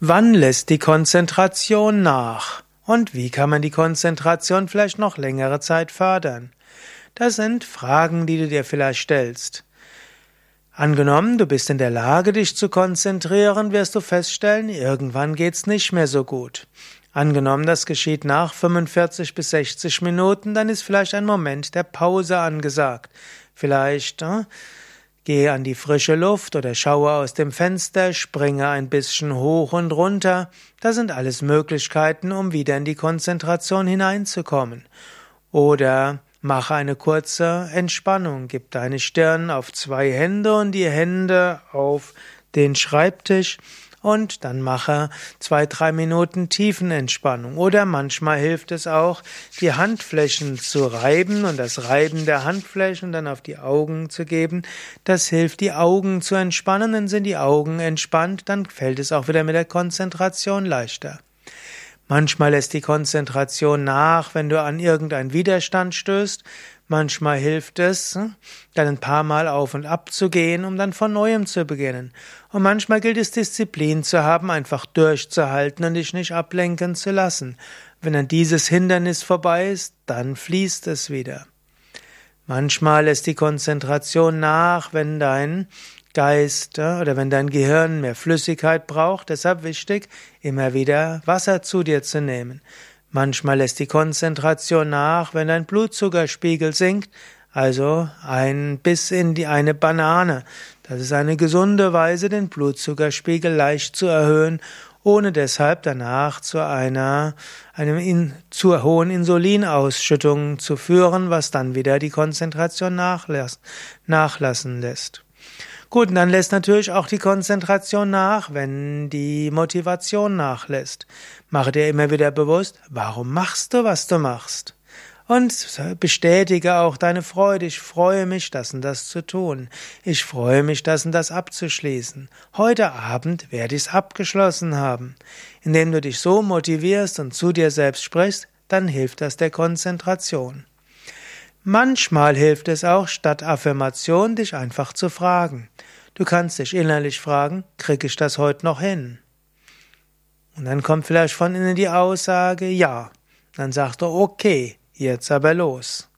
Wann lässt die Konzentration nach? Und wie kann man die Konzentration vielleicht noch längere Zeit fördern? Das sind Fragen, die du dir vielleicht stellst. Angenommen, du bist in der Lage, dich zu konzentrieren, wirst du feststellen, irgendwann geht's nicht mehr so gut. Angenommen, das geschieht nach 45 bis 60 Minuten, dann ist vielleicht ein Moment der Pause angesagt. Vielleicht äh, Gehe an die frische Luft oder schaue aus dem Fenster, springe ein bisschen hoch und runter. Das sind alles Möglichkeiten, um wieder in die Konzentration hineinzukommen. Oder mache eine kurze Entspannung. Gib deine Stirn auf zwei Hände und die Hände auf den Schreibtisch und dann mache zwei, drei Minuten Tiefenentspannung. Oder manchmal hilft es auch, die Handflächen zu reiben und das Reiben der Handflächen dann auf die Augen zu geben. Das hilft, die Augen zu entspannen. Dann sind die Augen entspannt, dann fällt es auch wieder mit der Konzentration leichter. Manchmal lässt die Konzentration nach, wenn du an irgendeinen Widerstand stößt. Manchmal hilft es, dann ein paar Mal auf und ab zu gehen, um dann von neuem zu beginnen. Und manchmal gilt es Disziplin zu haben, einfach durchzuhalten und dich nicht ablenken zu lassen. Wenn dann dieses Hindernis vorbei ist, dann fließt es wieder. Manchmal lässt die Konzentration nach, wenn dein Geist oder wenn dein Gehirn mehr Flüssigkeit braucht. Deshalb wichtig, immer wieder Wasser zu dir zu nehmen. Manchmal lässt die Konzentration nach, wenn dein Blutzuckerspiegel sinkt, also ein Biss in die eine Banane. Das ist eine gesunde Weise, den Blutzuckerspiegel leicht zu erhöhen, ohne deshalb danach zu einer, einem in, zu hohen Insulinausschüttung zu führen, was dann wieder die Konzentration nachlassen lässt. Gut, und dann lässt natürlich auch die Konzentration nach, wenn die Motivation nachlässt. Mache dir immer wieder bewusst, warum machst du, was du machst? Und bestätige auch deine Freude. Ich freue mich, das und das zu tun. Ich freue mich, das und das abzuschließen. Heute Abend werde ich es abgeschlossen haben. Indem du dich so motivierst und zu dir selbst sprichst, dann hilft das der Konzentration. Manchmal hilft es auch, statt Affirmation dich einfach zu fragen. Du kannst dich innerlich fragen, krieg ich das heute noch hin? Und dann kommt vielleicht von innen die Aussage, ja. Dann sagst du, okay, jetzt aber los.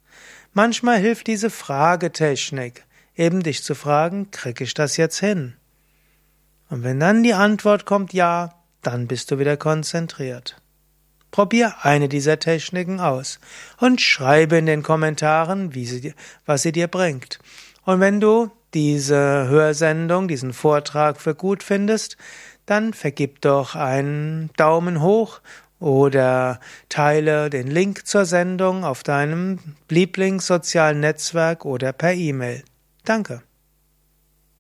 Manchmal hilft diese Fragetechnik, eben dich zu fragen, krieg ich das jetzt hin? Und wenn dann die Antwort kommt ja, dann bist du wieder konzentriert. Probier eine dieser Techniken aus und schreibe in den Kommentaren, wie sie, was sie dir bringt. Und wenn du diese Hörsendung, diesen Vortrag für gut findest, dann vergib doch einen Daumen hoch oder teile den Link zur Sendung auf deinem Lieblingssozialen Netzwerk oder per E-Mail. Danke.